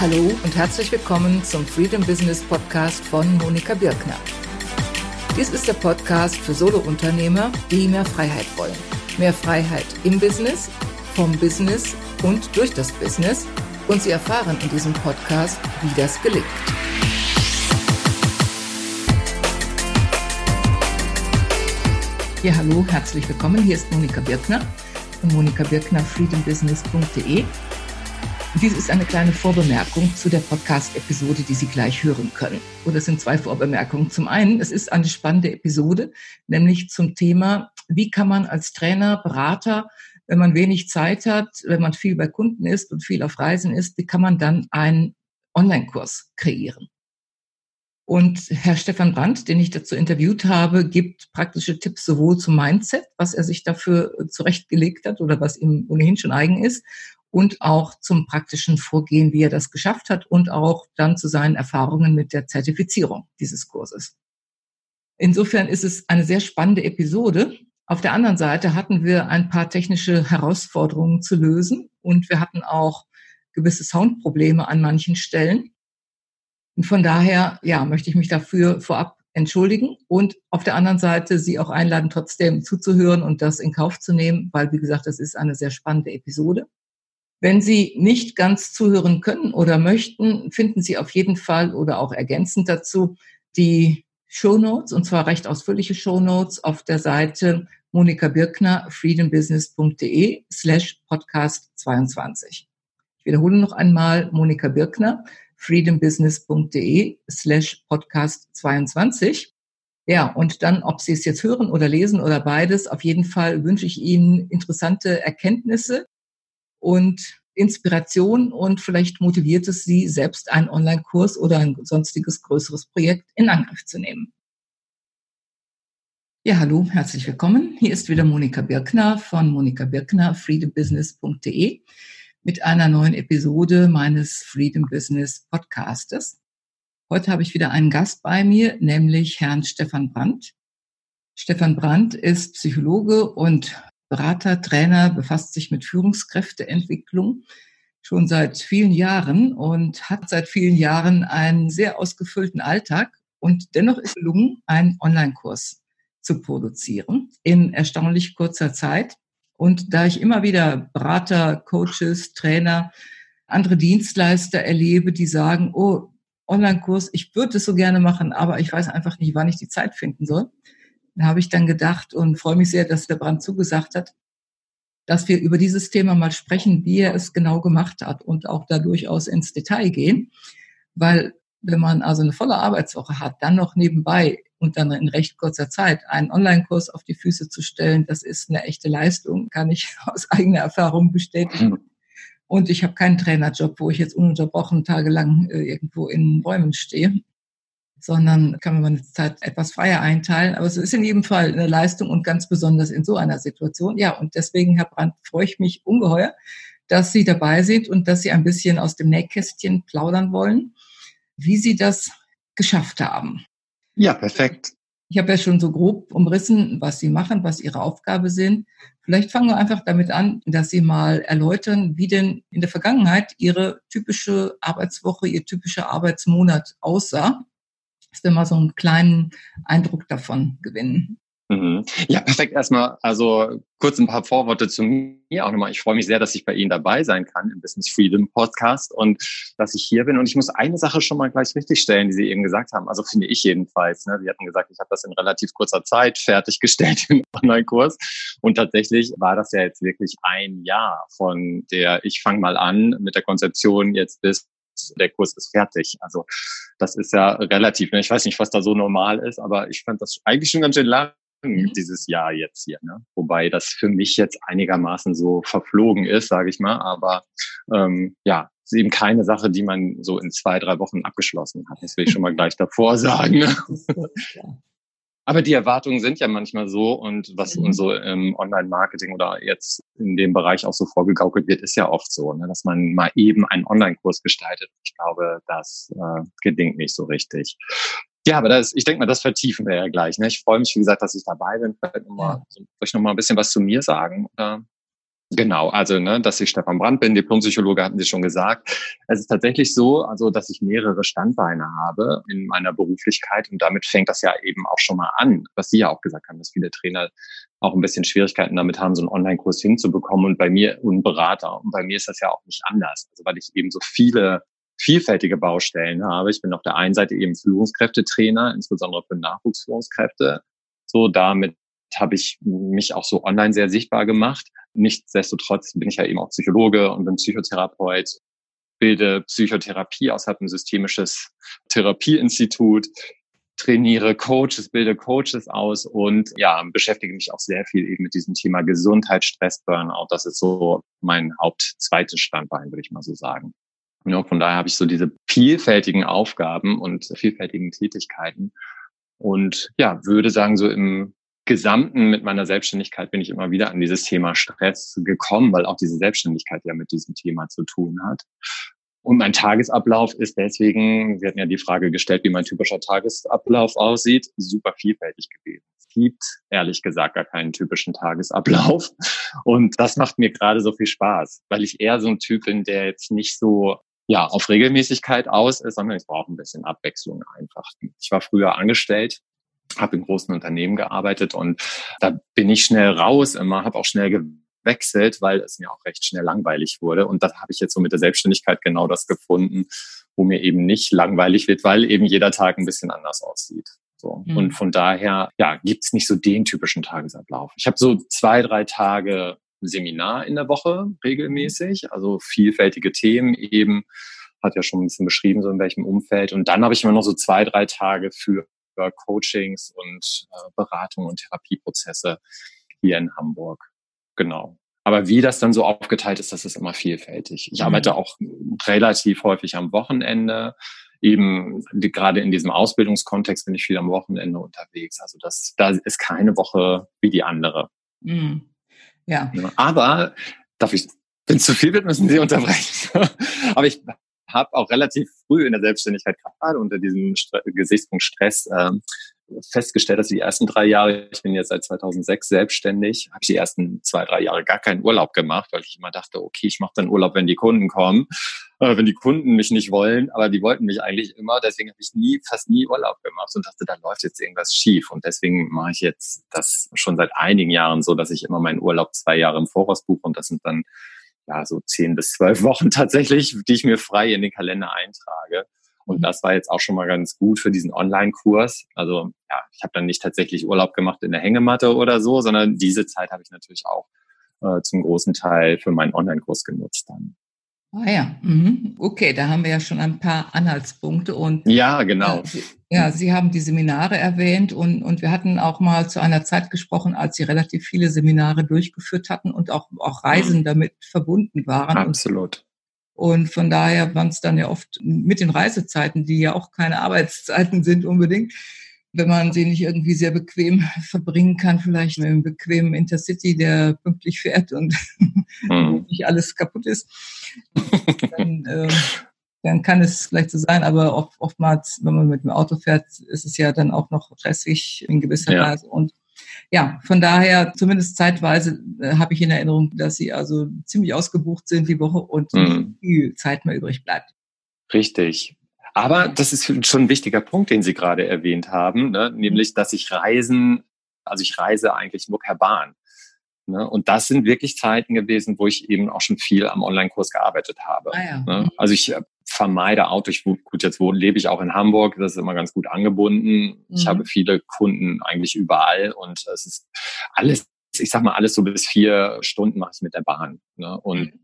Hallo und herzlich willkommen zum Freedom Business Podcast von Monika Birkner. Dies ist der Podcast für Solounternehmer, die mehr Freiheit wollen. Mehr Freiheit im Business, vom Business und durch das Business. Und Sie erfahren in diesem Podcast, wie das gelingt. Ja, hallo, herzlich willkommen. Hier ist Monika Birkner von Monika Birkner, freedombusiness.de. Dies ist eine kleine Vorbemerkung zu der Podcast-Episode, die Sie gleich hören können. Und es sind zwei Vorbemerkungen. Zum einen, es ist eine spannende Episode, nämlich zum Thema, wie kann man als Trainer, Berater, wenn man wenig Zeit hat, wenn man viel bei Kunden ist und viel auf Reisen ist, wie kann man dann einen Online-Kurs kreieren? Und Herr Stefan Brandt, den ich dazu interviewt habe, gibt praktische Tipps sowohl zum Mindset, was er sich dafür zurechtgelegt hat oder was ihm ohnehin schon eigen ist, und auch zum praktischen Vorgehen, wie er das geschafft hat und auch dann zu seinen Erfahrungen mit der Zertifizierung dieses Kurses. Insofern ist es eine sehr spannende Episode. Auf der anderen Seite hatten wir ein paar technische Herausforderungen zu lösen und wir hatten auch gewisse Soundprobleme an manchen Stellen. Und von daher, ja, möchte ich mich dafür vorab entschuldigen und auf der anderen Seite Sie auch einladen, trotzdem zuzuhören und das in Kauf zu nehmen, weil, wie gesagt, das ist eine sehr spannende Episode. Wenn Sie nicht ganz zuhören können oder möchten, finden Sie auf jeden Fall oder auch ergänzend dazu die Show Notes und zwar recht ausführliche Show Notes auf der Seite Monika Birkner, freedombusiness.de slash podcast 22. Ich wiederhole noch einmal Monika Birkner, freedombusiness.de slash podcast 22. Ja, und dann, ob Sie es jetzt hören oder lesen oder beides, auf jeden Fall wünsche ich Ihnen interessante Erkenntnisse und Inspiration und vielleicht motiviert es Sie, selbst einen Online-Kurs oder ein sonstiges größeres Projekt in Angriff zu nehmen. Ja, hallo, herzlich willkommen. Hier ist wieder Monika Birkner von Monika Birkner, freedombusiness.de mit einer neuen Episode meines Freedom Business Podcastes. Heute habe ich wieder einen Gast bei mir, nämlich Herrn Stefan Brandt. Stefan Brandt ist Psychologe und Berater, Trainer, befasst sich mit Führungskräfteentwicklung schon seit vielen Jahren und hat seit vielen Jahren einen sehr ausgefüllten Alltag und dennoch ist gelungen, einen Online-Kurs zu produzieren in erstaunlich kurzer Zeit. Und da ich immer wieder Berater, Coaches, Trainer, andere Dienstleister erlebe, die sagen, oh, Online-Kurs, ich würde es so gerne machen, aber ich weiß einfach nicht, wann ich die Zeit finden soll, habe ich dann gedacht und freue mich sehr, dass der Brand zugesagt hat, dass wir über dieses Thema mal sprechen, wie er es genau gemacht hat und auch da durchaus ins Detail gehen. Weil wenn man also eine volle Arbeitswoche hat, dann noch nebenbei und dann in recht kurzer Zeit einen Online-Kurs auf die Füße zu stellen, das ist eine echte Leistung, kann ich aus eigener Erfahrung bestätigen. Und ich habe keinen Trainerjob, wo ich jetzt ununterbrochen tagelang äh, irgendwo in Räumen stehe sondern kann man meine Zeit etwas freier einteilen. Aber es ist in jedem Fall eine Leistung und ganz besonders in so einer Situation. Ja, und deswegen, Herr Brandt, freue ich mich ungeheuer, dass Sie dabei sind und dass Sie ein bisschen aus dem Nähkästchen plaudern wollen, wie Sie das geschafft haben. Ja, perfekt. Ich habe ja schon so grob umrissen, was Sie machen, was Ihre Aufgabe sind. Vielleicht fangen wir einfach damit an, dass Sie mal erläutern, wie denn in der Vergangenheit Ihre typische Arbeitswoche, Ihr typischer Arbeitsmonat aussah dass wir mal so einen kleinen Eindruck davon gewinnen. Mhm. Ja, perfekt. Erstmal, also kurz ein paar Vorworte zu mir auch nochmal. Ich freue mich sehr, dass ich bei Ihnen dabei sein kann im Business Freedom Podcast und dass ich hier bin. Und ich muss eine Sache schon mal gleich richtig stellen, die Sie eben gesagt haben. Also finde ich jedenfalls. Ne? Sie hatten gesagt, ich habe das in relativ kurzer Zeit fertiggestellt im Online-Kurs. Und tatsächlich war das ja jetzt wirklich ein Jahr von der, ich fange mal an mit der Konzeption jetzt bis der Kurs ist fertig. Also das ist ja relativ. Ne? Ich weiß nicht, was da so normal ist, aber ich fand das eigentlich schon ganz schön lang mhm. dieses Jahr jetzt hier. Ne? Wobei das für mich jetzt einigermaßen so verflogen ist, sage ich mal. Aber ähm, ja, ist eben keine Sache, die man so in zwei, drei Wochen abgeschlossen hat. Das will ich schon mal gleich davor sagen. Ne? Aber die Erwartungen sind ja manchmal so und was mhm. uns so im Online-Marketing oder jetzt in dem Bereich auch so vorgegaukelt wird, ist ja oft so, ne, dass man mal eben einen Online-Kurs gestaltet. Ich glaube, das äh, gelingt nicht so richtig. Ja, aber das, ich denke mal, das vertiefen wir ja gleich. Ne? Ich freue mich, wie gesagt, dass ich dabei bin. Vielleicht noch mal, soll ich noch mal ein bisschen was zu mir sagen? Oder? Genau, also ne, dass ich Stefan Brandt bin, Diplompsychologe, hatten Sie schon gesagt. Es ist tatsächlich so, also dass ich mehrere Standbeine habe in meiner Beruflichkeit und damit fängt das ja eben auch schon mal an, was Sie ja auch gesagt haben, dass viele Trainer auch ein bisschen Schwierigkeiten damit haben, so einen Online-Kurs hinzubekommen und bei mir und Berater. Und bei mir ist das ja auch nicht anders, also weil ich eben so viele vielfältige Baustellen habe. Ich bin auf der einen Seite eben Führungskräftetrainer, insbesondere für Nachwuchsführungskräfte. So damit habe ich mich auch so online sehr sichtbar gemacht. Nichtsdestotrotz bin ich ja eben auch Psychologe und bin Psychotherapeut, bilde Psychotherapie aus, habe ein systemisches Therapieinstitut, trainiere Coaches, bilde Coaches aus und ja, beschäftige mich auch sehr viel eben mit diesem Thema Gesundheit, Stress, Burnout. Das ist so mein Hauptzweites Standbein, würde ich mal so sagen. Ja, von daher habe ich so diese vielfältigen Aufgaben und vielfältigen Tätigkeiten und ja, würde sagen, so im Gesamten mit meiner Selbstständigkeit bin ich immer wieder an dieses Thema Stress gekommen, weil auch diese Selbstständigkeit ja mit diesem Thema zu tun hat. Und mein Tagesablauf ist deswegen, Sie hatten ja die Frage gestellt, wie mein typischer Tagesablauf aussieht, super vielfältig gewesen. Es gibt ehrlich gesagt gar keinen typischen Tagesablauf. Und das macht mir gerade so viel Spaß, weil ich eher so ein Typ bin, der jetzt nicht so ja, auf Regelmäßigkeit aus ist, sondern ich brauche ein bisschen Abwechslung einfach. Ich war früher angestellt habe in großen Unternehmen gearbeitet und da bin ich schnell raus immer, habe auch schnell gewechselt, weil es mir auch recht schnell langweilig wurde. Und da habe ich jetzt so mit der Selbstständigkeit genau das gefunden, wo mir eben nicht langweilig wird, weil eben jeder Tag ein bisschen anders aussieht. So. Mhm. Und von daher, ja, gibt's nicht so den typischen Tagesablauf. Ich habe so zwei, drei Tage Seminar in der Woche regelmäßig, also vielfältige Themen eben, hat ja schon ein bisschen beschrieben, so in welchem Umfeld. Und dann habe ich immer noch so zwei, drei Tage für über Coachings und äh, Beratung und Therapieprozesse hier in Hamburg. Genau. Aber wie das dann so aufgeteilt ist, das ist immer vielfältig. Ich mhm. arbeite auch relativ häufig am Wochenende. Eben die, gerade in diesem Ausbildungskontext bin ich viel am Wochenende unterwegs. Also das, da ist keine Woche wie die andere. Mhm. Ja. Aber darf ich, wenn es zu viel wird, müssen Sie unterbrechen. Aber ich habe auch relativ früh in der Selbstständigkeit gerade unter diesem St Gesichtspunkt Stress ähm, festgestellt, dass die ersten drei Jahre, ich bin jetzt seit 2006 selbstständig, habe ich die ersten zwei, drei Jahre gar keinen Urlaub gemacht, weil ich immer dachte, okay, ich mache dann Urlaub, wenn die Kunden kommen, äh, wenn die Kunden mich nicht wollen, aber die wollten mich eigentlich immer, deswegen habe ich nie, fast nie Urlaub gemacht und dachte, da läuft jetzt irgendwas schief. Und deswegen mache ich jetzt das schon seit einigen Jahren so, dass ich immer meinen Urlaub zwei Jahre im Voraus buche und das sind dann ja, so zehn bis zwölf Wochen tatsächlich, die ich mir frei in den Kalender eintrage. Und mhm. das war jetzt auch schon mal ganz gut für diesen Online-Kurs. Also ja, ich habe dann nicht tatsächlich Urlaub gemacht in der Hängematte oder so, sondern diese Zeit habe ich natürlich auch äh, zum großen Teil für meinen Online-Kurs genutzt dann. Ah ja, mhm. okay, da haben wir ja schon ein paar Anhaltspunkte und ja, genau. Äh, ja, Sie haben die Seminare erwähnt und, und wir hatten auch mal zu einer Zeit gesprochen, als Sie relativ viele Seminare durchgeführt hatten und auch, auch Reisen damit verbunden waren. Absolut. Und, und von daher waren es dann ja oft mit den Reisezeiten, die ja auch keine Arbeitszeiten sind unbedingt, wenn man sie nicht irgendwie sehr bequem verbringen kann, vielleicht mit einem bequemen Intercity, der pünktlich fährt und mhm. nicht alles kaputt ist, dann, äh, dann kann es vielleicht so sein, aber oft, oftmals, wenn man mit dem Auto fährt, ist es ja dann auch noch stressig in gewisser ja. Weise. Und ja, von daher, zumindest zeitweise äh, habe ich in Erinnerung, dass sie also ziemlich ausgebucht sind die Woche und mhm. viel Zeit mehr übrig bleibt. Richtig. Aber das ist schon ein wichtiger Punkt, den Sie gerade erwähnt haben, ne? nämlich, dass ich Reisen, also ich reise eigentlich nur per Bahn. Ne? Und das sind wirklich Zeiten gewesen, wo ich eben auch schon viel am Online-Kurs gearbeitet habe. Ah, ja. ne? Mhm. Also ich äh, vermeide Auto. Ich, gut, jetzt wohne, lebe ich auch in Hamburg. Das ist immer ganz gut angebunden. Mhm. Ich habe viele Kunden eigentlich überall und es ist alles, ich sag mal, alles so bis vier Stunden mache ich mit der Bahn. Ne? Und mhm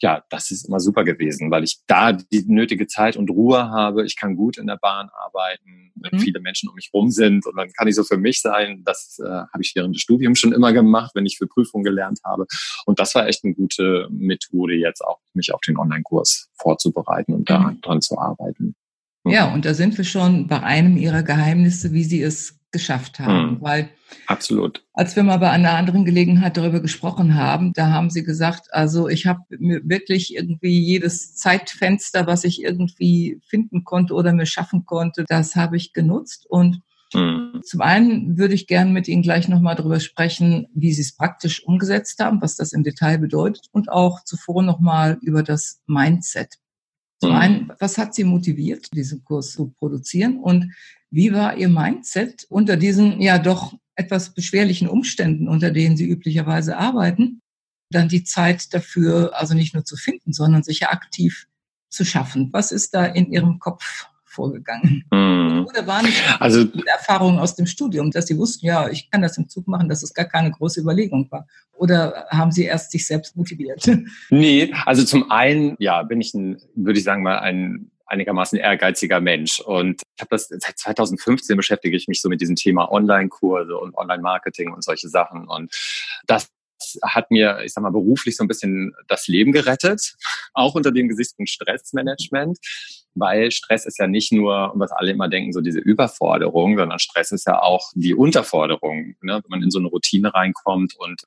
ja, das ist immer super gewesen, weil ich da die nötige Zeit und Ruhe habe. Ich kann gut in der Bahn arbeiten, wenn mhm. viele Menschen um mich rum sind und dann kann ich so für mich sein. Das äh, habe ich während des Studiums schon immer gemacht, wenn ich für Prüfungen gelernt habe. Und das war echt eine gute Methode, jetzt auch mich auf den Online-Kurs vorzubereiten und mhm. dran zu arbeiten. Ja, und da sind wir schon bei einem Ihrer Geheimnisse, wie Sie es geschafft haben. Mhm. Weil Absolut. Als wir mal bei einer anderen Gelegenheit darüber gesprochen haben, da haben Sie gesagt, also ich habe mir wirklich irgendwie jedes Zeitfenster, was ich irgendwie finden konnte oder mir schaffen konnte, das habe ich genutzt. Und Mhm. Zum einen würde ich gerne mit Ihnen gleich nochmal darüber sprechen, wie Sie es praktisch umgesetzt haben, was das im Detail bedeutet und auch zuvor nochmal über das Mindset. Zum mhm. einen, was hat Sie motiviert, diesen Kurs zu produzieren und wie war Ihr Mindset unter diesen ja doch etwas beschwerlichen Umständen, unter denen Sie üblicherweise arbeiten, dann die Zeit dafür also nicht nur zu finden, sondern sich ja aktiv zu schaffen? Was ist da in Ihrem Kopf vorgegangen? Mhm. Oder waren also, Erfahrungen aus dem Studium, dass Sie wussten, ja, ich kann das im Zug machen, dass es gar keine große Überlegung war? Oder haben Sie erst sich selbst motiviert? Nee, also zum einen, ja, bin ich ein, würde ich sagen mal, ein einigermaßen ehrgeiziger Mensch. Und ich habe das seit 2015 beschäftige ich mich so mit diesem Thema Online-Kurse und Online-Marketing und solche Sachen. Und das hat mir, ich sag mal, beruflich so ein bisschen das Leben gerettet, auch unter dem Gesichtspunkt Stressmanagement, weil Stress ist ja nicht nur, was alle immer denken, so diese Überforderung, sondern Stress ist ja auch die Unterforderung, ne? wenn man in so eine Routine reinkommt und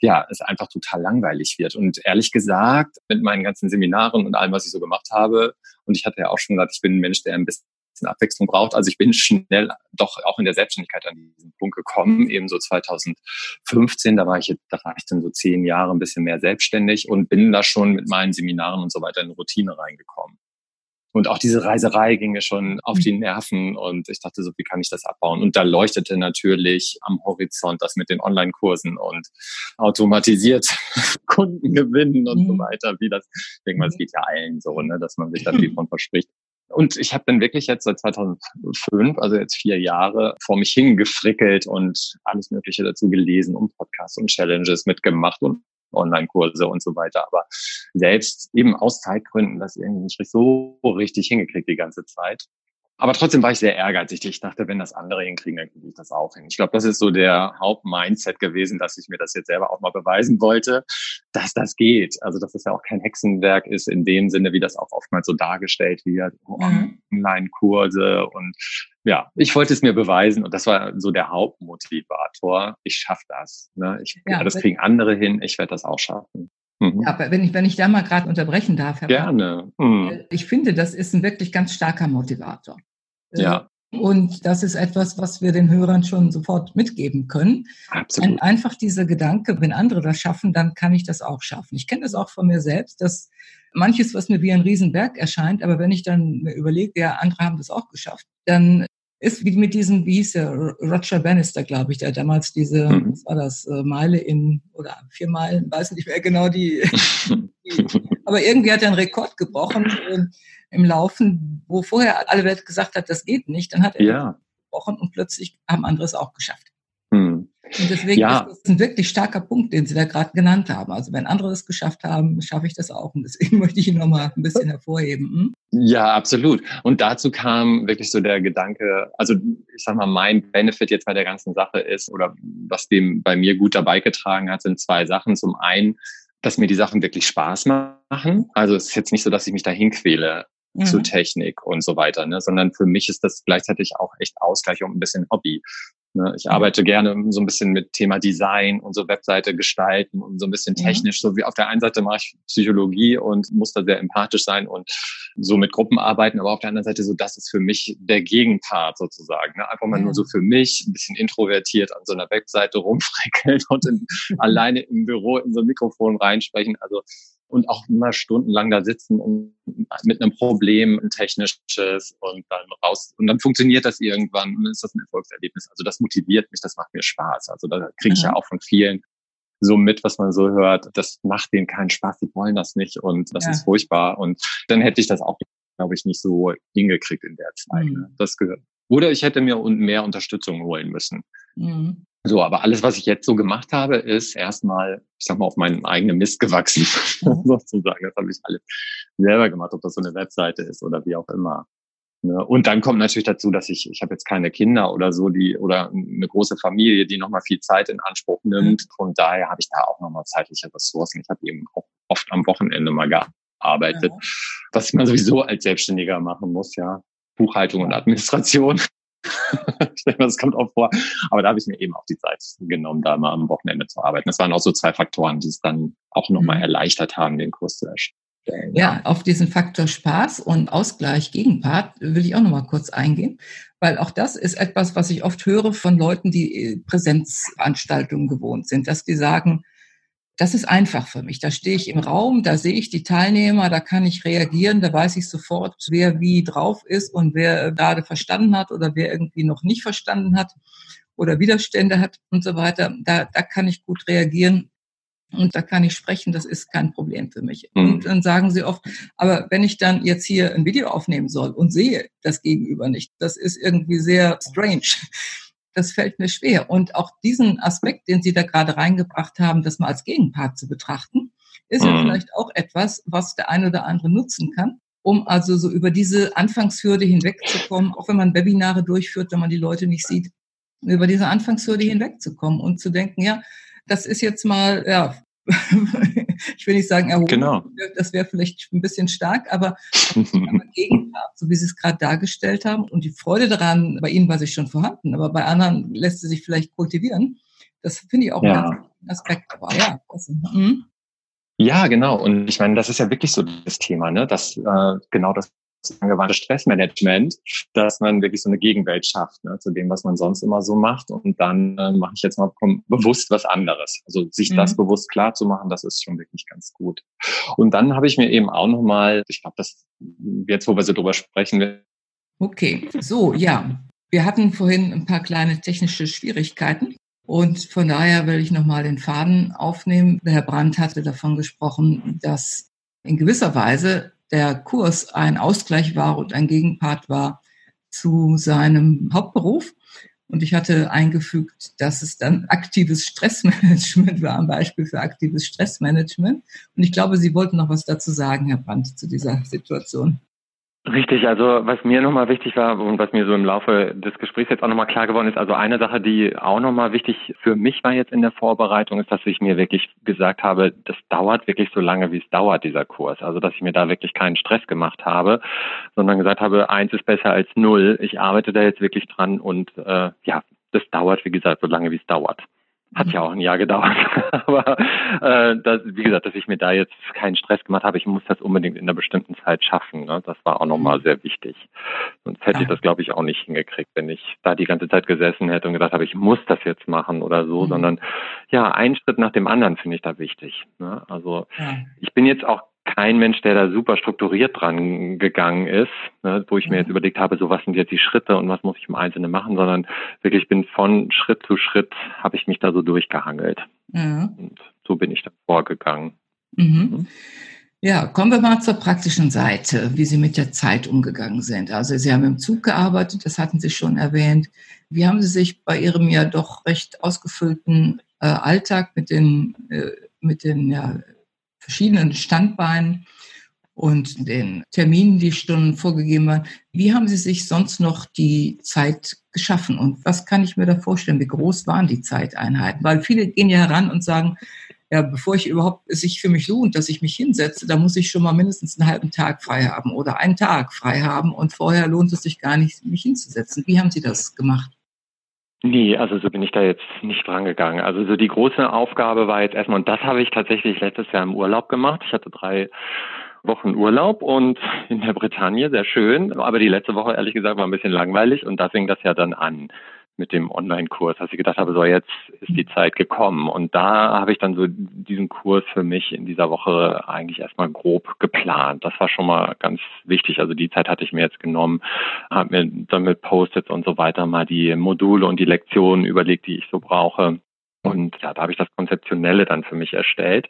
ja, es einfach total langweilig wird. Und ehrlich gesagt, mit meinen ganzen Seminaren und allem, was ich so gemacht habe, und ich hatte ja auch schon gesagt, ich bin ein Mensch, der ein bisschen Abwechslung braucht. Also ich bin schnell doch auch in der Selbstständigkeit an diesen Punkt gekommen, eben so 2015, da war ich, da war ich dann so zehn Jahre ein bisschen mehr selbstständig und bin da schon mit meinen Seminaren und so weiter in eine Routine reingekommen. Und auch diese Reiserei ging mir schon auf mhm. die Nerven und ich dachte so, wie kann ich das abbauen? Und da leuchtete natürlich am Horizont das mit den Online-Kursen und automatisiert Kunden gewinnen und so mhm. weiter, wie das, es mhm. geht ja allen so, ne, dass man sich da viel von verspricht. Und ich habe dann wirklich jetzt seit 2005, also jetzt vier Jahre, vor mich hingefrickelt und alles Mögliche dazu gelesen und Podcasts und Challenges mitgemacht und Online-Kurse und so weiter. Aber selbst eben aus Zeitgründen das irgendwie nicht so richtig hingekriegt die ganze Zeit. Aber trotzdem war ich sehr ehrgeizig. Ich dachte, wenn das andere hinkriegen, dann kriege ich das auch hin. Ich glaube, das ist so der Hauptmindset gewesen, dass ich mir das jetzt selber auch mal beweisen wollte, dass das geht. Also, dass es ja auch kein Hexenwerk ist in dem Sinne, wie das auch oftmals so dargestellt wird. Mhm. Online-Kurse und ja, ich wollte es mir beweisen und das war so der Hauptmotivator. Ich schaffe das. Ne? Ich, ja, das kriegen andere hin. Ich werde das auch schaffen. Mhm. Ja, wenn ich, wenn ich da mal gerade unterbrechen darf, Herr Gerne. Mhm. Ich finde, das ist ein wirklich ganz starker Motivator. Ja. Und das ist etwas, was wir den Hörern schon sofort mitgeben können. Absolut. Ein, einfach dieser Gedanke, wenn andere das schaffen, dann kann ich das auch schaffen. Ich kenne das auch von mir selbst, dass manches, was mir wie ein Riesenberg erscheint, aber wenn ich dann mir überlege, ja, andere haben das auch geschafft, dann ist wie mit diesem, wie hieß der, Roger Bannister, glaube ich, der damals diese, mhm. was war das, äh, Meile in, oder vier Meilen, weiß nicht mehr genau die, die aber irgendwie hat er einen Rekord gebrochen äh, im Laufen, wo vorher alle Welt gesagt hat, das geht nicht, dann hat er ja. gebrochen und plötzlich haben andere es auch geschafft. Mhm. Und deswegen ja. ist das ein wirklich starker Punkt, den Sie da gerade genannt haben. Also wenn andere es geschafft haben, schaffe ich das auch. Und deswegen möchte ich ihn nochmal ein bisschen hervorheben. Hm? Ja, absolut. Und dazu kam wirklich so der Gedanke, also ich sag mal, mein Benefit jetzt bei der ganzen Sache ist, oder was dem bei mir gut dabei getragen hat, sind zwei Sachen. Zum einen, dass mir die Sachen wirklich Spaß machen. Also es ist jetzt nicht so, dass ich mich dahin quäle mhm. zu Technik und so weiter, ne? sondern für mich ist das gleichzeitig auch echt Ausgleich und ein bisschen Hobby. Ne? Ich arbeite gerne so ein bisschen mit Thema Design und so Webseite gestalten und so ein bisschen technisch. So wie auf der einen Seite mache ich Psychologie und muss da sehr empathisch sein und so mit Gruppen arbeiten, aber auf der anderen Seite so, das ist für mich der Gegenpart sozusagen. Ne? Einfach mal nur so für mich, ein bisschen introvertiert an so einer Webseite rumfrickeln und in, alleine im Büro in so ein Mikrofon reinsprechen. Also und auch immer stundenlang da sitzen und mit einem Problem, ein technisches und dann raus und dann funktioniert das irgendwann und dann ist das ein Erfolgserlebnis. Also das motiviert mich, das macht mir Spaß. Also da kriege ich mhm. ja auch von vielen so mit, was man so hört, das macht denen keinen Spaß, die wollen das nicht und das ja. ist furchtbar. Und dann hätte ich das auch, glaube ich, nicht so hingekriegt in der Zeit. Ne? Mhm. Das gehört. Oder ich hätte mir mehr Unterstützung holen müssen. Mhm. So, aber alles, was ich jetzt so gemacht habe, ist erstmal, ich sag mal, auf meinen eigenen Mist gewachsen, mhm. sozusagen. Das habe ich alles selber gemacht, ob das so eine Webseite ist oder wie auch immer. Ne? Und dann kommt natürlich dazu, dass ich, ich habe jetzt keine Kinder oder so, die oder eine große Familie, die nochmal viel Zeit in Anspruch nimmt. Mhm. Von daher habe ich da auch nochmal zeitliche Ressourcen. Ich habe eben auch oft am Wochenende mal gearbeitet, ja. was man sowieso als Selbstständiger machen muss, ja. Buchhaltung und Administration. ich denke, das kommt auch vor. Aber da habe ich mir eben auch die Zeit genommen, da mal am Wochenende zu arbeiten. Das waren auch so zwei Faktoren, die es dann auch nochmal mhm. erleichtert haben, den Kurs zu erstellen. stellen. Ja, auf diesen Faktor Spaß und Ausgleich Gegenpart will ich auch noch mal kurz eingehen, weil auch das ist etwas, was ich oft höre von Leuten, die äh, Präsenzveranstaltungen gewohnt sind, dass die sagen, das ist einfach für mich. Da stehe ich im Raum, da sehe ich die Teilnehmer, da kann ich reagieren, da weiß ich sofort, wer wie drauf ist und wer gerade verstanden hat oder wer irgendwie noch nicht verstanden hat oder Widerstände hat und so weiter. Da, da kann ich gut reagieren. Und da kann ich sprechen, das ist kein Problem für mich. Mhm. Und dann sagen sie oft, aber wenn ich dann jetzt hier ein Video aufnehmen soll und sehe das Gegenüber nicht, das ist irgendwie sehr strange das fällt mir schwer. Und auch diesen Aspekt, den Sie da gerade reingebracht haben, das mal als Gegenpart zu betrachten, ist ja mhm. vielleicht auch etwas, was der eine oder andere nutzen kann, um also so über diese Anfangshürde hinwegzukommen, auch wenn man Webinare durchführt, wenn man die Leute nicht sieht, über diese Anfangshürde hinwegzukommen und zu denken, ja, das ist jetzt mal, ja, ich will nicht sagen erhoben, genau. das wäre vielleicht ein bisschen stark, aber Gegenpart, so wie Sie es gerade dargestellt haben. Und die Freude daran, bei Ihnen war sie schon vorhanden, aber bei anderen lässt sie sich vielleicht kultivieren. Das finde ich auch ja. ein Aspekt. Aber ja, hm. ja, genau. Und ich meine, das ist ja wirklich so das Thema, ne? dass äh, genau das angewandte Stressmanagement, dass man wirklich so eine Gegenwelt schafft ne, zu dem, was man sonst immer so macht. Und dann äh, mache ich jetzt mal bewusst was anderes. Also sich mhm. das bewusst klar zu machen, das ist schon wirklich ganz gut. Und dann habe ich mir eben auch nochmal, ich glaube, das jetzt, wo wir so drüber sprechen. Okay, so, ja. Wir hatten vorhin ein paar kleine technische Schwierigkeiten. Und von daher will ich nochmal den Faden aufnehmen. Der Herr Brandt hatte davon gesprochen, dass in gewisser Weise der Kurs ein Ausgleich war und ein Gegenpart war zu seinem Hauptberuf. Und ich hatte eingefügt, dass es dann aktives Stressmanagement war, ein Beispiel für aktives Stressmanagement. Und ich glaube, Sie wollten noch was dazu sagen, Herr Brandt, zu dieser Situation. Richtig, also was mir nochmal wichtig war und was mir so im Laufe des Gesprächs jetzt auch nochmal klar geworden ist, also eine Sache, die auch nochmal wichtig für mich war jetzt in der Vorbereitung, ist, dass ich mir wirklich gesagt habe, das dauert wirklich so lange, wie es dauert, dieser Kurs. Also dass ich mir da wirklich keinen Stress gemacht habe, sondern gesagt habe, eins ist besser als null. Ich arbeite da jetzt wirklich dran und äh, ja, das dauert, wie gesagt, so lange, wie es dauert. Hat ja auch ein Jahr gedauert. Aber äh, das, wie gesagt, dass ich mir da jetzt keinen Stress gemacht habe, ich muss das unbedingt in einer bestimmten Zeit schaffen. Ne? Das war auch nochmal mhm. sehr wichtig. Sonst hätte ich das, glaube ich, auch nicht hingekriegt, wenn ich da die ganze Zeit gesessen hätte und gedacht habe, ich muss das jetzt machen oder so, mhm. sondern ja, ein Schritt nach dem anderen finde ich da wichtig. Ne? Also ja. ich bin jetzt auch kein Mensch, der da super strukturiert dran gegangen ist, ne, wo ich mir jetzt mhm. überlegt habe, so was sind jetzt die Schritte und was muss ich im Einzelnen machen, sondern wirklich bin von Schritt zu Schritt habe ich mich da so durchgehangelt. Ja. Und so bin ich da vorgegangen. Mhm. mhm. Ja, kommen wir mal zur praktischen Seite, wie Sie mit der Zeit umgegangen sind. Also Sie haben im Zug gearbeitet, das hatten Sie schon erwähnt. Wie haben Sie sich bei Ihrem ja doch recht ausgefüllten äh, Alltag mit den, äh, mit den ja, verschiedenen Standbeinen und den Terminen, die Stunden vorgegeben waren. Wie haben Sie sich sonst noch die Zeit geschaffen und was kann ich mir da vorstellen? Wie groß waren die Zeiteinheiten? Weil viele gehen ja heran und sagen, ja, bevor ich überhaupt es sich für mich lohnt, dass ich mich hinsetze, da muss ich schon mal mindestens einen halben Tag frei haben oder einen Tag frei haben und vorher lohnt es sich gar nicht, mich hinzusetzen. Wie haben Sie das gemacht? Nee, also so bin ich da jetzt nicht dran gegangen. Also so die große Aufgabe war jetzt erstmal, und das habe ich tatsächlich letztes Jahr im Urlaub gemacht. Ich hatte drei Wochen Urlaub und in der Bretagne, sehr schön. Aber die letzte Woche, ehrlich gesagt, war ein bisschen langweilig und da fing das ja dann an mit dem Online-Kurs, dass ich gedacht habe, so jetzt ist die Zeit gekommen. Und da habe ich dann so diesen Kurs für mich in dieser Woche eigentlich erstmal grob geplant. Das war schon mal ganz wichtig. Also die Zeit hatte ich mir jetzt genommen, habe mir dann mit Post-its und so weiter mal die Module und die Lektionen überlegt, die ich so brauche. Und ja, da habe ich das Konzeptionelle dann für mich erstellt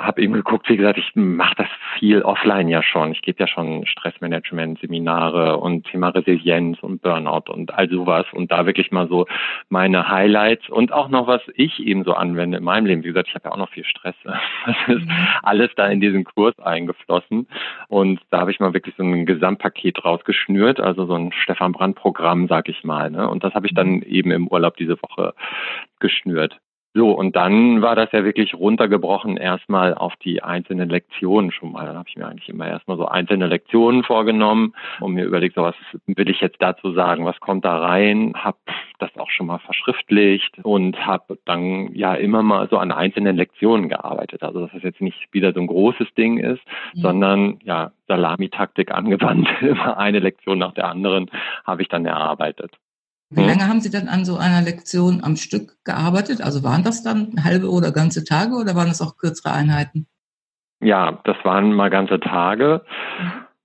habe eben geguckt, wie gesagt, ich mache das viel offline ja schon. Ich gebe ja schon Stressmanagement-Seminare und Thema Resilienz und Burnout und all sowas und da wirklich mal so meine Highlights und auch noch, was ich eben so anwende in meinem Leben. Wie gesagt, ich habe ja auch noch viel Stress. Das ist mhm. alles da in diesen Kurs eingeflossen und da habe ich mal wirklich so ein Gesamtpaket rausgeschnürt, also so ein Stefan Brandt-Programm, sag ich mal. Ne? Und das habe ich dann mhm. eben im Urlaub diese Woche geschnürt. So, und dann war das ja wirklich runtergebrochen erstmal auf die einzelnen Lektionen schon mal. Dann habe ich mir eigentlich immer erstmal so einzelne Lektionen vorgenommen und mir überlegt, so was will ich jetzt dazu sagen, was kommt da rein, habe das auch schon mal verschriftlicht und habe dann ja immer mal so an einzelnen Lektionen gearbeitet. Also dass das jetzt nicht wieder so ein großes Ding ist, mhm. sondern ja, Salamitaktik angewandt, immer eine Lektion nach der anderen habe ich dann erarbeitet. Wie hm? lange haben Sie dann an so einer Lektion am Stück gearbeitet? Also waren das dann halbe oder ganze Tage oder waren das auch kürzere Einheiten? Ja, das waren mal ganze Tage.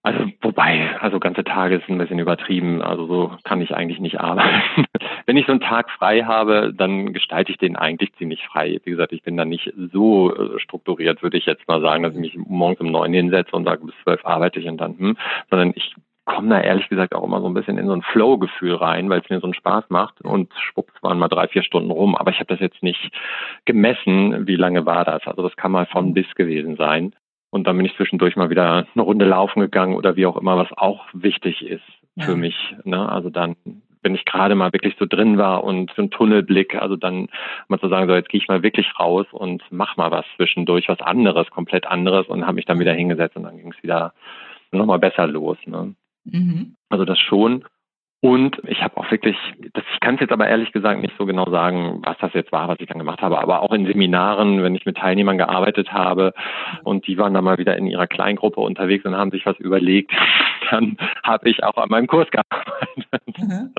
Also wobei, also ganze Tage ist ein bisschen übertrieben. Also so kann ich eigentlich nicht arbeiten. Wenn ich so einen Tag frei habe, dann gestalte ich den eigentlich ziemlich frei. Wie gesagt, ich bin dann nicht so äh, strukturiert, würde ich jetzt mal sagen, dass ich mich morgens um neun hinsetze und sage, bis zwölf arbeite ich und dann, hm, sondern ich komme da ehrlich gesagt auch immer so ein bisschen in so ein Flow-Gefühl rein, weil es mir so einen Spaß macht und schwupps waren mal drei, vier Stunden rum. Aber ich habe das jetzt nicht gemessen, wie lange war das. Also das kann mal von bis gewesen sein. Und dann bin ich zwischendurch mal wieder eine Runde laufen gegangen oder wie auch immer, was auch wichtig ist für ja. mich. Ne? Also dann, wenn ich gerade mal wirklich so drin war und so ein Tunnelblick, also dann mal zu sagen, so jetzt gehe ich mal wirklich raus und mach mal was zwischendurch, was anderes, komplett anderes und habe mich dann wieder hingesetzt und dann ging es wieder nochmal besser los. Ne? Mhm. Also das schon. Und ich habe auch wirklich, das, ich kann es jetzt aber ehrlich gesagt nicht so genau sagen, was das jetzt war, was ich dann gemacht habe, aber auch in Seminaren, wenn ich mit Teilnehmern gearbeitet habe und die waren dann mal wieder in ihrer Kleingruppe unterwegs und haben sich was überlegt, dann habe ich auch an meinem Kurs gearbeitet. Mhm.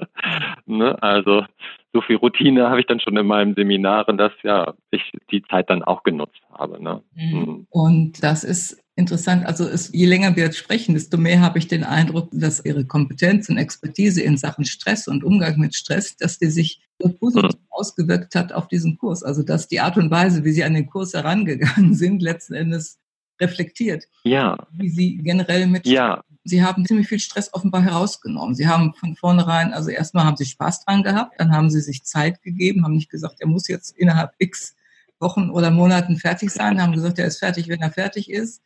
ne? Also so viel Routine habe ich dann schon in meinem Seminaren, dass ja ich die Zeit dann auch genutzt habe. Ne? Mhm. mhm. Und das ist interessant. Also es, je länger wir jetzt sprechen, desto mehr habe ich den Eindruck, dass Ihre Kompetenz und Expertise in Sachen Stress und Umgang mit Stress, dass die sich so positiv mhm. ausgewirkt hat auf diesen Kurs. Also dass die Art und Weise, wie Sie an den Kurs herangegangen sind, letzten Endes reflektiert. Ja. Wie Sie generell mit ja. Sie haben ziemlich viel Stress offenbar herausgenommen. Sie haben von vornherein, also erstmal haben Sie Spaß dran gehabt, dann haben Sie sich Zeit gegeben, haben nicht gesagt, er muss jetzt innerhalb X Wochen oder Monaten fertig sein, haben gesagt, er ist fertig, wenn er fertig ist.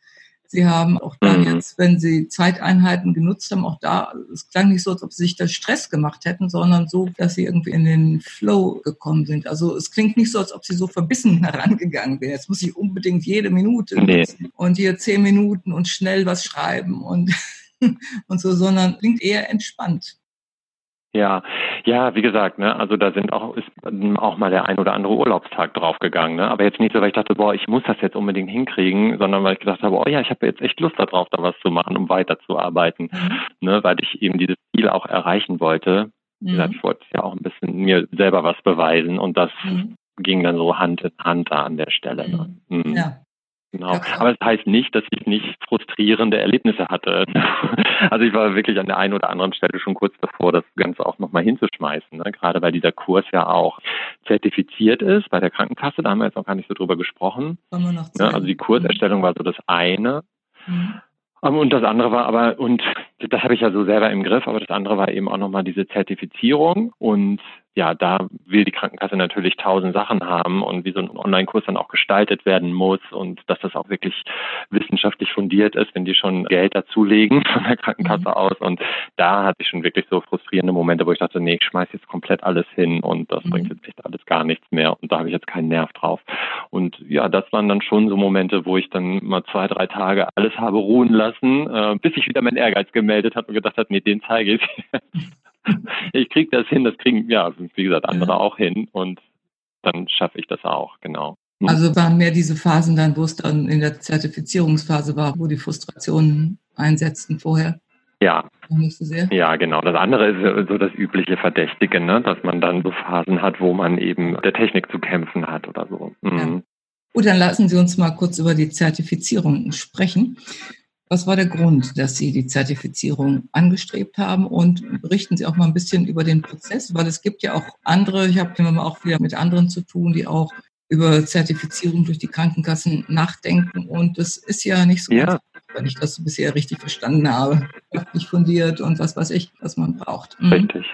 Sie haben auch da mhm. jetzt, wenn Sie Zeiteinheiten genutzt haben, auch da, es klang nicht so, als ob Sie sich da Stress gemacht hätten, sondern so, dass Sie irgendwie in den Flow gekommen sind. Also es klingt nicht so, als ob Sie so verbissen herangegangen wären. Jetzt muss ich unbedingt jede Minute nee. und hier zehn Minuten und schnell was schreiben und, und so, sondern klingt eher entspannt. Ja, ja, wie gesagt, ne, also da sind auch ist auch mal der ein oder andere Urlaubstag draufgegangen, ne, aber jetzt nicht so, weil ich dachte, boah, ich muss das jetzt unbedingt hinkriegen, sondern weil ich gedacht habe, oh ja, ich habe jetzt echt Lust darauf, da was zu machen, um weiterzuarbeiten, mhm. ne, weil ich eben dieses Ziel auch erreichen wollte. Wie gesagt, mhm. ich wollte ja auch ein bisschen mir selber was beweisen und das mhm. ging dann so Hand in Hand da an der Stelle. Ne? Mhm. mhm. Ja. Genau. Aber es das heißt nicht, dass ich nicht frustrierende Erlebnisse hatte. Also ich war wirklich an der einen oder anderen Stelle schon kurz davor, das Ganze auch nochmal hinzuschmeißen. Ne? Gerade weil dieser Kurs ja auch zertifiziert ist bei der Krankenkasse. Da haben wir jetzt noch gar nicht so drüber gesprochen. Ne? Also die Kurserstellung war so das eine. Mhm. Und das andere war aber, und das habe ich ja so selber im Griff, aber das andere war eben auch nochmal diese Zertifizierung. Und ja, da will die Krankenkasse natürlich tausend Sachen haben und wie so ein Online-Kurs dann auch gestaltet werden muss und dass das auch wirklich wissenschaftlich fundiert ist, wenn die schon Geld dazulegen von der Krankenkasse mhm. aus. Und da hatte ich schon wirklich so frustrierende Momente, wo ich dachte, nee, ich schmeiß jetzt komplett alles hin und das mhm. bringt jetzt echt alles gar nichts mehr und da habe ich jetzt keinen Nerv drauf. Und ja, das waren dann schon so Momente, wo ich dann mal zwei, drei Tage alles habe ruhen lassen, äh, bis ich wieder meinen Ehrgeiz gemeldet habe und gedacht habe, nee, den zeige ich. ich kriege das hin, das kriegen, ja, wie gesagt, andere ja. auch hin und dann schaffe ich das auch, genau. Hm. Also waren mehr diese Phasen dann, wo es dann in der Zertifizierungsphase war, wo die Frustrationen einsetzten vorher? Ja. So? Ja, genau. Das andere ist so das übliche Verdächtige, ne? dass man dann so Phasen hat, wo man eben der Technik zu kämpfen hat oder so. Mhm. Ja. Gut, dann lassen Sie uns mal kurz über die Zertifizierung sprechen. Was war der Grund, dass Sie die Zertifizierung angestrebt haben? Und berichten Sie auch mal ein bisschen über den Prozess, weil es gibt ja auch andere, ich habe immer auch wieder mit anderen zu tun, die auch über Zertifizierung durch die Krankenkassen nachdenken. Und das ist ja nicht so, ja. wenn ich das bisher richtig verstanden habe. Nicht fundiert und was weiß ich, was man braucht. Mhm. Richtig.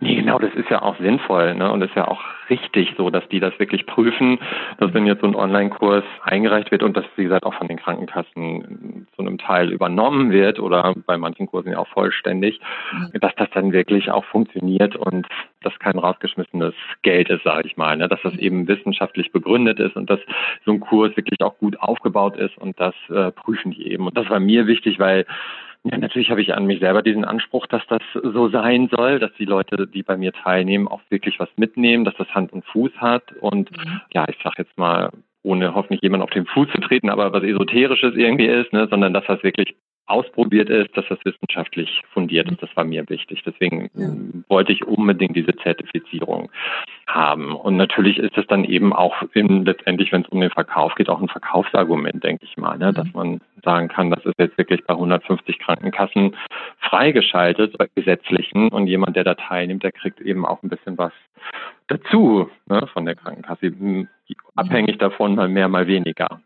Nee, genau, das ist ja auch sinnvoll ne? und ist ja auch richtig so, dass die das wirklich prüfen, dass wenn jetzt so ein Online-Kurs eingereicht wird und das, wie gesagt, auch von den Krankenkassen zu einem Teil übernommen wird oder bei manchen Kursen ja auch vollständig, mhm. dass das dann wirklich auch funktioniert und das kein rausgeschmissenes Geld ist, sage ich mal, ne? dass das eben wissenschaftlich begründet ist und dass so ein Kurs wirklich auch gut aufgebaut ist und das äh, prüfen die eben. Und das war mir wichtig, weil ja, natürlich habe ich an mich selber diesen Anspruch, dass das so sein soll, dass die Leute, die bei mir teilnehmen, auch wirklich was mitnehmen, dass das Hand und Fuß hat. Und mhm. ja, ich sage jetzt mal, ohne hoffentlich jemand auf den Fuß zu treten, aber was Esoterisches irgendwie ist, ne, sondern dass das wirklich ausprobiert ist, dass das wissenschaftlich fundiert ist. Das war mir wichtig. Deswegen ja. wollte ich unbedingt diese Zertifizierung haben. Und natürlich ist es dann eben auch in, letztendlich, wenn es um den Verkauf geht, auch ein Verkaufsargument, denke ich mal, ne? dass mhm. man sagen kann, das ist jetzt wirklich bei 150 Krankenkassen freigeschaltet, bei gesetzlichen. Und jemand, der da teilnimmt, der kriegt eben auch ein bisschen was dazu ne, von der Krankenkasse, hm, abhängig davon mal mehr, mal weniger.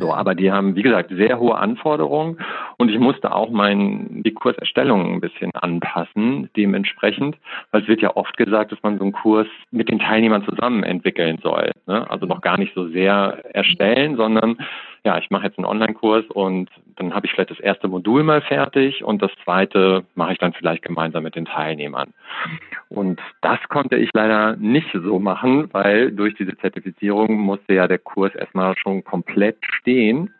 So, aber die haben, wie gesagt, sehr hohe Anforderungen und ich musste auch mein, die Kurserstellung ein bisschen anpassen, dementsprechend, weil es wird ja oft gesagt, dass man so einen Kurs mit den Teilnehmern zusammen entwickeln soll. Ne? Also noch gar nicht so sehr erstellen, sondern ja, ich mache jetzt einen Online-Kurs und dann habe ich vielleicht das erste Modul mal fertig und das zweite mache ich dann vielleicht gemeinsam mit den Teilnehmern. Und das konnte ich leider nicht so machen, weil durch diese Zertifizierung musste ja der Kurs erstmal schon komplett stehen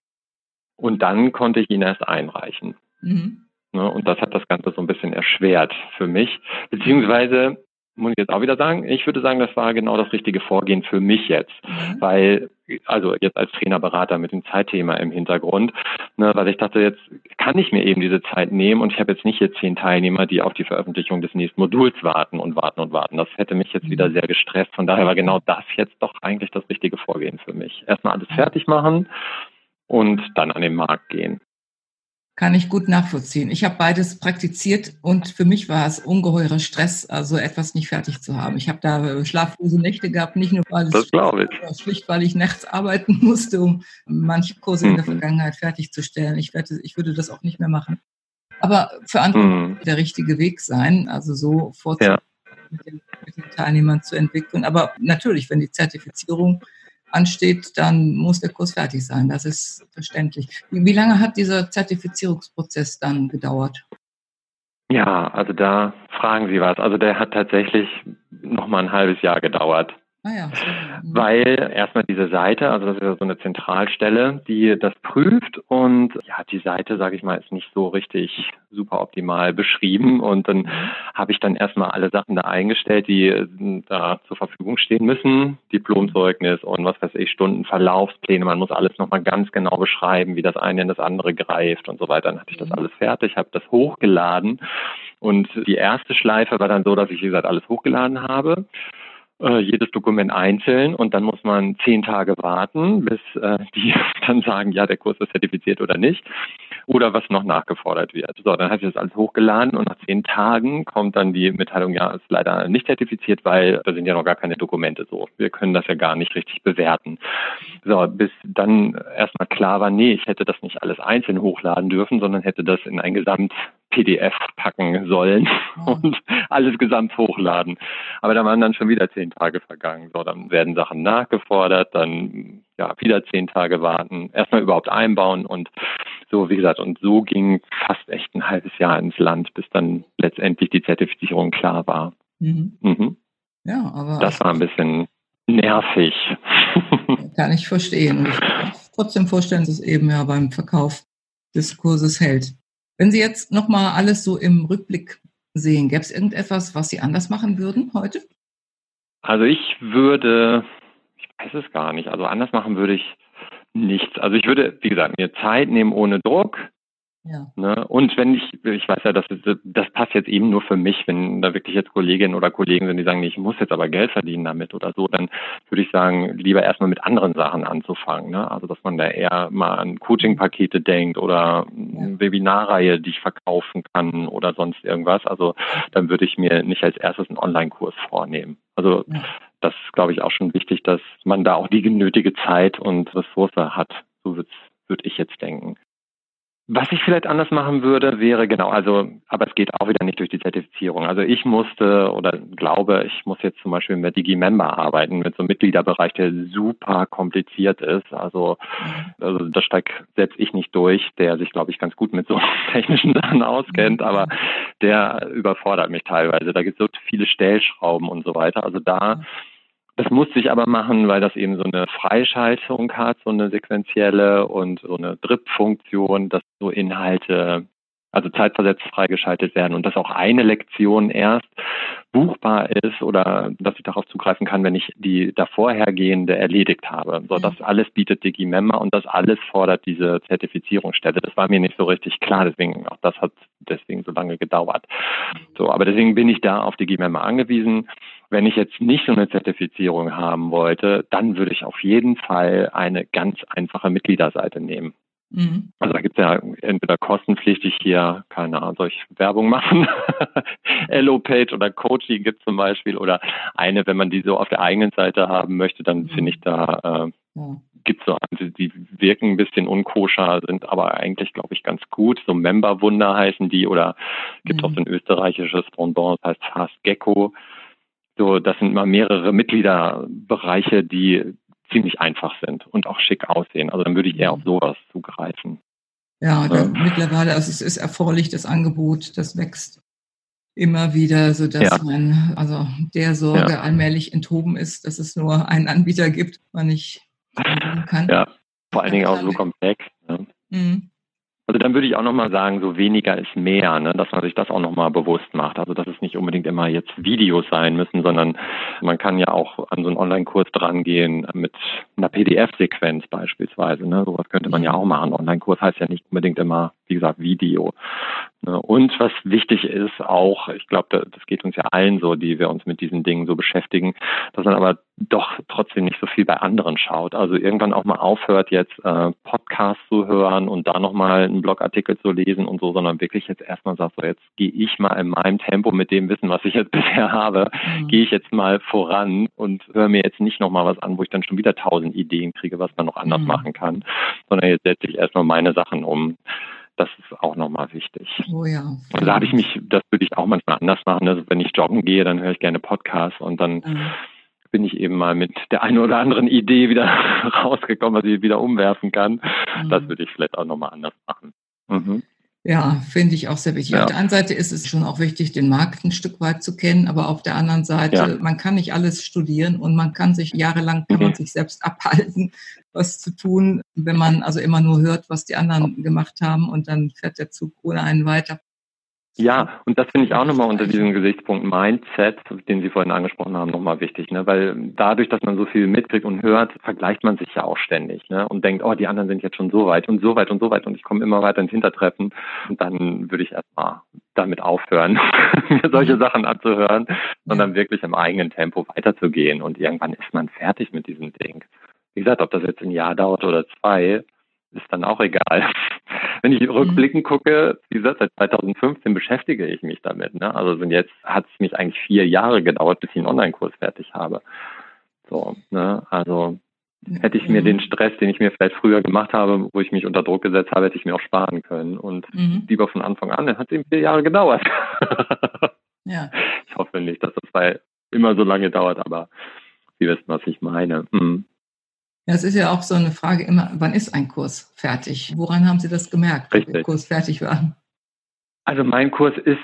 und dann konnte ich ihn erst einreichen. Mhm. Ne, und das hat das Ganze so ein bisschen erschwert für mich. Beziehungsweise muss ich jetzt auch wieder sagen, ich würde sagen, das war genau das richtige Vorgehen für mich jetzt. Mhm. Weil, also jetzt als Trainerberater mit dem Zeitthema im Hintergrund, ne, weil ich dachte, jetzt kann ich mir eben diese Zeit nehmen und ich habe jetzt nicht hier zehn Teilnehmer, die auf die Veröffentlichung des nächsten Moduls warten und warten und warten. Das hätte mich jetzt mhm. wieder sehr gestresst. Von daher war genau das jetzt doch eigentlich das richtige Vorgehen für mich. Erstmal alles fertig machen und dann an den Markt gehen. Kann ich gut nachvollziehen. Ich habe beides praktiziert und für mich war es ungeheurer Stress, also etwas nicht fertig zu haben. Ich habe da äh, schlaflose Nächte gehabt, nicht nur weil es ich. schlicht, weil ich nachts arbeiten musste, um manche Kurse in der mhm. Vergangenheit fertigzustellen. Ich, werde, ich würde das auch nicht mehr machen. Aber für andere mhm. der richtige Weg sein, also so vorzugehen, ja. mit, mit den Teilnehmern zu entwickeln. Aber natürlich, wenn die Zertifizierung ansteht, dann muss der Kurs fertig sein. Das ist verständlich. Wie lange hat dieser Zertifizierungsprozess dann gedauert? Ja, also da fragen Sie was. Also der hat tatsächlich noch mal ein halbes Jahr gedauert. Ah ja. Weil erstmal diese Seite, also das ist ja so eine Zentralstelle, die das prüft und ja, die Seite, sage ich mal, ist nicht so richtig super optimal beschrieben und dann mhm. habe ich dann erstmal alle Sachen da eingestellt, die äh, da zur Verfügung stehen müssen, Diplomzeugnis und was weiß ich, Stundenverlaufspläne, man muss alles nochmal ganz genau beschreiben, wie das eine in das andere greift und so weiter. Dann hatte ich das mhm. alles fertig, habe das hochgeladen und die erste Schleife war dann so, dass ich, wie gesagt, alles hochgeladen habe äh, jedes Dokument einzeln und dann muss man zehn Tage warten, bis äh, die dann sagen, ja, der Kurs ist zertifiziert oder nicht oder was noch nachgefordert wird. So, dann habe ich das alles hochgeladen und nach zehn Tagen kommt dann die Mitteilung, ja, ist leider nicht zertifiziert, weil da sind ja noch gar keine Dokumente so. Wir können das ja gar nicht richtig bewerten. So, bis dann erstmal klar war, nee, ich hätte das nicht alles einzeln hochladen dürfen, sondern hätte das in ein Gesamt PDF packen sollen und alles gesamt hochladen. Aber da waren dann schon wieder zehn Tage vergangen. So, dann werden Sachen nachgefordert, dann ja wieder zehn Tage warten, erstmal überhaupt einbauen und so, wie gesagt, und so ging fast echt ein halbes Jahr ins Land, bis dann letztendlich die Zertifizierung klar war. Mhm. Mhm. Ja, aber. Das war ein bisschen nervig. Kann ich verstehen. Ich kann trotzdem vorstellen, dass es eben ja beim Verkauf des Kurses hält. Wenn Sie jetzt nochmal alles so im Rückblick sehen, gäbe es irgendetwas, was Sie anders machen würden heute? Also ich würde, ich weiß es gar nicht, also anders machen würde ich nichts. Also ich würde, wie gesagt, mir Zeit nehmen ohne Druck, ja. Ne? Und wenn ich, ich weiß ja, das, das passt jetzt eben nur für mich, wenn da wirklich jetzt Kolleginnen oder Kollegen sind, die sagen, nee, ich muss jetzt aber Geld verdienen damit oder so, dann würde ich sagen, lieber erstmal mit anderen Sachen anzufangen. Ne? Also dass man da eher mal an Coaching-Pakete denkt oder eine Webinarreihe, die ich verkaufen kann oder sonst irgendwas. Also dann würde ich mir nicht als erstes einen Online-Kurs vornehmen. Also ja. das ist, glaube ich, auch schon wichtig, dass man da auch die genötige Zeit und Ressource hat. So würde ich jetzt denken. Was ich vielleicht anders machen würde, wäre genau, also, aber es geht auch wieder nicht durch die Zertifizierung. Also ich musste oder glaube, ich muss jetzt zum Beispiel mit DigiMember arbeiten, mit so einem Mitgliederbereich, der super kompliziert ist. Also, also da steigt selbst ich nicht durch, der sich, glaube ich, ganz gut mit so technischen Sachen auskennt, aber der überfordert mich teilweise. Da gibt es so viele Stellschrauben und so weiter. Also da das musste ich aber machen, weil das eben so eine Freischaltung hat, so eine sequentielle und so eine DRIP-Funktion, dass so Inhalte, also zeitversetzt freigeschaltet werden und dass auch eine Lektion erst buchbar ist oder dass ich darauf zugreifen kann, wenn ich die davorhergehende erledigt habe. So, das alles bietet DigiMember und das alles fordert diese Zertifizierungsstelle. Das war mir nicht so richtig klar, deswegen auch das hat deswegen so lange gedauert. So, aber deswegen bin ich da auf DigiMember angewiesen. Wenn ich jetzt nicht so eine Zertifizierung haben wollte, dann würde ich auf jeden Fall eine ganz einfache Mitgliederseite nehmen. Mhm. Also da gibt es ja entweder kostenpflichtig hier, keine Ahnung, soll ich Werbung machen? Elo-Page oder Coaching gibt zum Beispiel oder eine, wenn man die so auf der eigenen Seite haben möchte, dann mhm. finde ich da äh, ja. gibt so eine, die wirken ein bisschen unkoscher, sind aber eigentlich, glaube ich, ganz gut. So Member-Wunder heißen die oder gibt mhm. auch so ein österreichisches Pendant, das heißt Fast Gecko. So, das sind mal mehrere Mitgliederbereiche, die ziemlich einfach sind und auch schick aussehen. Also dann würde ich eher auf sowas zugreifen. Ja, ja. mittlerweile, also es ist erforderlich, das Angebot, das wächst immer wieder, so dass ja. man also der Sorge ja. allmählich enthoben ist, dass es nur einen Anbieter gibt, man nicht kann. Ja, vor allen Dingen auch so komplex. Ne? Mhm. Also dann würde ich auch nochmal sagen, so weniger ist mehr, ne? dass man sich das auch nochmal bewusst macht. Also dass es nicht unbedingt immer jetzt Videos sein müssen, sondern man kann ja auch an so einen Online-Kurs drangehen mit einer PDF-Sequenz beispielsweise. Ne? Sowas könnte man ja auch machen. Online-Kurs heißt ja nicht unbedingt immer, wie gesagt, Video. Ne? Und was wichtig ist auch, ich glaube, das geht uns ja allen so, die wir uns mit diesen Dingen so beschäftigen, dass man aber doch trotzdem nicht so viel bei anderen schaut. Also irgendwann auch mal aufhört, jetzt äh, Podcasts zu hören und da nochmal einen Blogartikel zu lesen und so, sondern wirklich jetzt erstmal sagt, so jetzt gehe ich mal in meinem Tempo mit dem Wissen, was ich jetzt bisher habe, mhm. gehe ich jetzt mal voran und höre mir jetzt nicht nochmal was an, wo ich dann schon wieder tausend Ideen kriege, was man noch anders mhm. machen kann, sondern jetzt setze ich erstmal meine Sachen um das ist auch nochmal wichtig. Oh ja. Und da habe ich mich, das würde ich auch manchmal anders machen. Also wenn ich joggen gehe, dann höre ich gerne Podcasts und dann mhm bin ich eben mal mit der einen oder anderen Idee wieder rausgekommen, was ich wieder umwerfen kann. Mhm. Das würde ich vielleicht auch nochmal anders machen. Mhm. Ja, finde ich auch sehr wichtig. Ja. Auf der einen Seite ist es schon auch wichtig, den Markt ein Stück weit zu kennen, aber auf der anderen Seite, ja. man kann nicht alles studieren und man kann sich jahrelang, kann mhm. man sich selbst abhalten, was zu tun, wenn man also immer nur hört, was die anderen gemacht haben und dann fährt der Zug ohne einen weiter. Ja, und das finde ich auch nochmal unter diesem Gesichtspunkt Mindset, den Sie vorhin angesprochen haben, nochmal wichtig, ne? Weil dadurch, dass man so viel mitkriegt und hört, vergleicht man sich ja auch ständig, ne? Und denkt, oh, die anderen sind jetzt schon so weit und so weit und so weit und ich komme immer weiter ins Hintertreffen. Und dann würde ich erstmal damit aufhören, mir solche mhm. Sachen anzuhören, sondern wirklich im eigenen Tempo weiterzugehen. Und irgendwann ist man fertig mit diesem Ding. Wie gesagt, ob das jetzt ein Jahr dauert oder zwei, ist dann auch egal. Wenn ich rückblickend gucke, wie gesagt, seit 2015 beschäftige ich mich damit. Ne? Also sind jetzt hat es mich eigentlich vier Jahre gedauert, bis ich einen Online-Kurs fertig habe. So, ne? Also hätte ich mir den Stress, den ich mir vielleicht früher gemacht habe, wo ich mich unter Druck gesetzt habe, hätte ich mir auch sparen können. Und mhm. lieber von Anfang an, dann hat es eben vier Jahre gedauert. ja. Ich hoffe nicht, dass das bei immer so lange dauert, aber Sie wissen, was ich meine. Mhm. Ja, es ist ja auch so eine Frage immer, wann ist ein Kurs fertig? Woran haben Sie das gemerkt, dass der Kurs fertig war? Also mein Kurs ist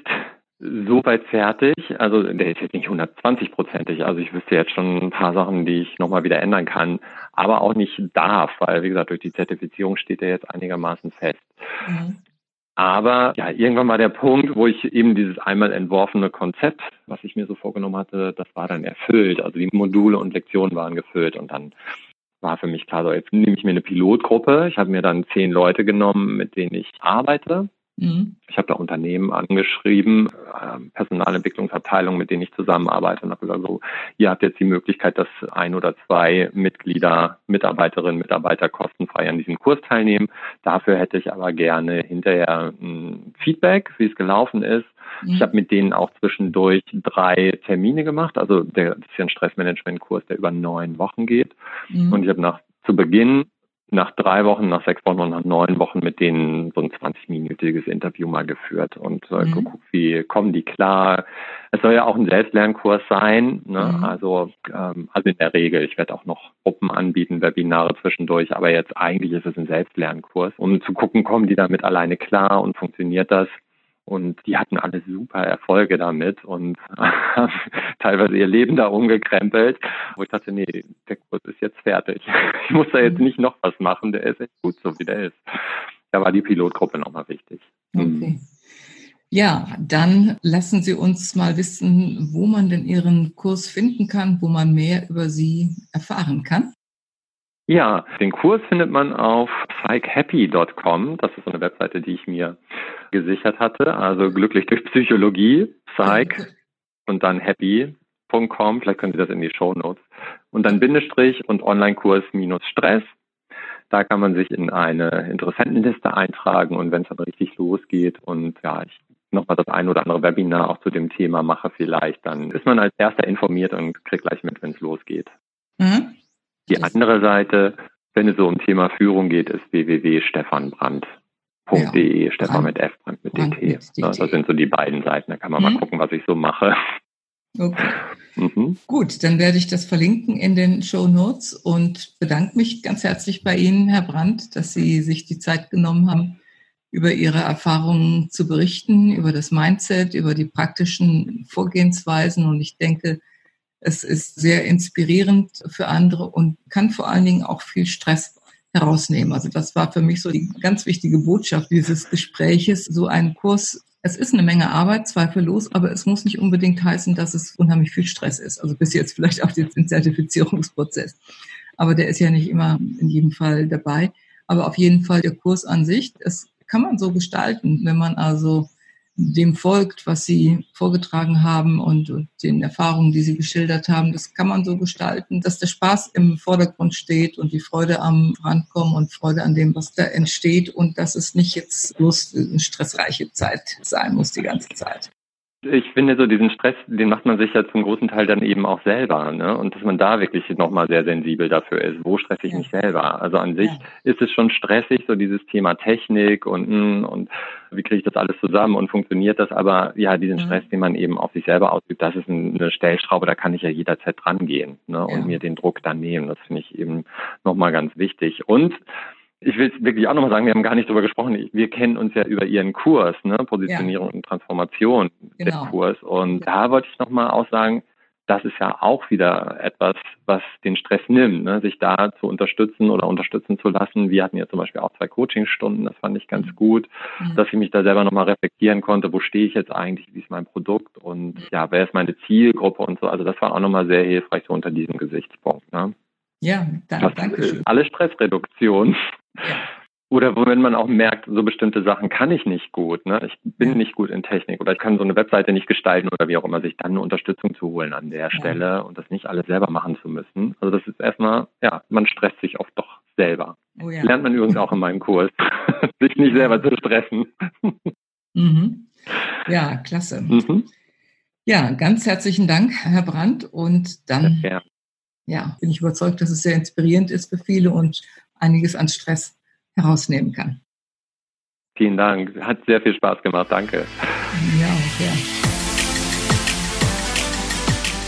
soweit fertig. Also der ist jetzt nicht 120-prozentig. Also ich wüsste jetzt schon ein paar Sachen, die ich nochmal wieder ändern kann, aber auch nicht darf, weil wie gesagt, durch die Zertifizierung steht er jetzt einigermaßen fest. Mhm. Aber ja, irgendwann war der Punkt, wo ich eben dieses einmal entworfene Konzept, was ich mir so vorgenommen hatte, das war dann erfüllt. Also die Module und Lektionen waren gefüllt und dann war für mich klar, so jetzt nehme ich mir eine Pilotgruppe. Ich habe mir dann zehn Leute genommen, mit denen ich arbeite. Mhm. Ich habe da Unternehmen angeschrieben, äh, Personalentwicklungsabteilungen, mit denen ich zusammenarbeite und habe gesagt, so, ihr habt jetzt die Möglichkeit, dass ein oder zwei Mitglieder, Mitarbeiterinnen, Mitarbeiter kostenfrei an diesem Kurs teilnehmen. Dafür hätte ich aber gerne hinterher ein Feedback, wie es gelaufen ist. Mhm. Ich habe mit denen auch zwischendurch drei Termine gemacht. Also der, das ist ja ein Stressmanagement-Kurs, der über neun Wochen geht. Mhm. Und ich habe nach zu Beginn nach drei Wochen, nach sechs Wochen und nach neun Wochen mit denen so ein 20-minütiges Interview mal geführt und äh, mhm. geguckt, wie kommen die klar. Es soll ja auch ein Selbstlernkurs sein, ne? Mhm. also ähm, also in der Regel. Ich werde auch noch Gruppen anbieten, Webinare zwischendurch, aber jetzt eigentlich ist es ein Selbstlernkurs, um zu gucken, kommen die damit alleine klar und funktioniert das? Und die hatten alle super Erfolge damit und haben teilweise ihr Leben da umgekrempelt, wo ich dachte, nee, der Kurs ist jetzt fertig. Ich muss da jetzt mhm. nicht noch was machen, der ist echt gut, so wie der ist. Da war die Pilotgruppe nochmal wichtig. Mhm. Okay. Ja, dann lassen Sie uns mal wissen, wo man denn Ihren Kurs finden kann, wo man mehr über Sie erfahren kann. Ja, den Kurs findet man auf psychhappy.com. Das ist so eine Webseite, die ich mir gesichert hatte. Also glücklich durch Psychologie, psych und dann happy.com. Vielleicht können Sie das in die Show Notes. Und dann Bindestrich und Online-Kurs minus Stress. Da kann man sich in eine Interessentenliste eintragen und wenn es dann richtig losgeht und ja, ich nochmal das ein oder andere Webinar auch zu dem Thema mache vielleicht, dann ist man als erster informiert und kriegt gleich mit, wenn es losgeht. Mhm. Die andere Seite, wenn es so um Thema Führung geht, ist www.stefanbrand.de, ja, Stefan mit F, Brand mit Brand DT. Mit Das sind so die beiden Seiten. Da kann man mhm. mal gucken, was ich so mache. Okay. Mhm. Gut, dann werde ich das verlinken in den Show Notes und bedanke mich ganz herzlich bei Ihnen, Herr Brandt, dass Sie sich die Zeit genommen haben, über Ihre Erfahrungen zu berichten, über das Mindset, über die praktischen Vorgehensweisen. Und ich denke, es ist sehr inspirierend für andere und kann vor allen Dingen auch viel Stress herausnehmen. Also das war für mich so die ganz wichtige Botschaft dieses Gespräches. So ein Kurs, es ist eine Menge Arbeit, zweifellos, aber es muss nicht unbedingt heißen, dass es unheimlich viel Stress ist. Also bis jetzt vielleicht auch den Zertifizierungsprozess. Aber der ist ja nicht immer in jedem Fall dabei. Aber auf jeden Fall der Kurs an sich, das kann man so gestalten, wenn man also dem folgt, was Sie vorgetragen haben und, und, den Erfahrungen, die Sie geschildert haben. Das kann man so gestalten, dass der Spaß im Vordergrund steht und die Freude am Rankommen und Freude an dem, was da entsteht und dass es nicht jetzt bloß eine stressreiche Zeit sein muss die ganze Zeit. Ich finde so diesen Stress, den macht man sich ja zum großen Teil dann eben auch selber, ne? Und dass man da wirklich nochmal sehr sensibel dafür ist. Wo stresse ich mich selber? Also an sich ja. ist es schon stressig, so dieses Thema Technik und, hm, und wie kriege ich das alles zusammen und funktioniert das? Aber ja, diesen Stress, den man eben auf sich selber ausübt, das ist eine Stellschraube, da kann ich ja jederzeit dran gehen, ne? Und ja. mir den Druck dann nehmen. Das finde ich eben nochmal ganz wichtig. Und ich will wirklich auch nochmal sagen, wir haben gar nicht darüber gesprochen. Wir kennen uns ja über Ihren Kurs, ne? Positionierung ja. und Transformation genau. der Kurs. Und ja. da wollte ich nochmal auch sagen, das ist ja auch wieder etwas, was den Stress nimmt, ne? sich da zu unterstützen oder unterstützen zu lassen. Wir hatten ja zum Beispiel auch zwei Coachingstunden, das fand ich ganz mhm. gut, mhm. dass ich mich da selber nochmal reflektieren konnte, wo stehe ich jetzt eigentlich, wie ist mein Produkt und mhm. ja, wer ist meine Zielgruppe und so. Also das war auch nochmal sehr hilfreich so unter diesem Gesichtspunkt. Ne? Ja, danke. danke schön. Alle Stressreduktion. Oder wenn man auch merkt, so bestimmte Sachen kann ich nicht gut. Ne? Ich bin nicht gut in Technik oder ich kann so eine Webseite nicht gestalten oder wie auch immer, sich dann eine Unterstützung zu holen an der ja. Stelle und das nicht alles selber machen zu müssen. Also das ist erstmal, ja, man stresst sich oft doch selber. Oh ja. Lernt man übrigens auch in meinem Kurs, sich nicht selber zu stressen. Mhm. Ja, klasse. Mhm. Ja, ganz herzlichen Dank, Herr Brandt. Und dann ja, ja, bin ich überzeugt, dass es sehr inspirierend ist für viele und einiges an Stress herausnehmen kann. Vielen Dank. Hat sehr viel Spaß gemacht. Danke. Ja, ja.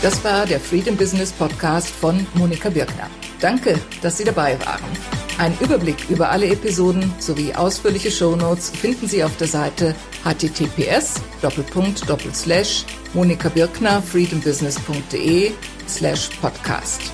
Das war der Freedom Business Podcast von Monika Birkner. Danke, dass Sie dabei waren. Ein Überblick über alle Episoden sowie ausführliche Shownotes finden Sie auf der Seite https monikabirkner freedombusiness.de slash podcast.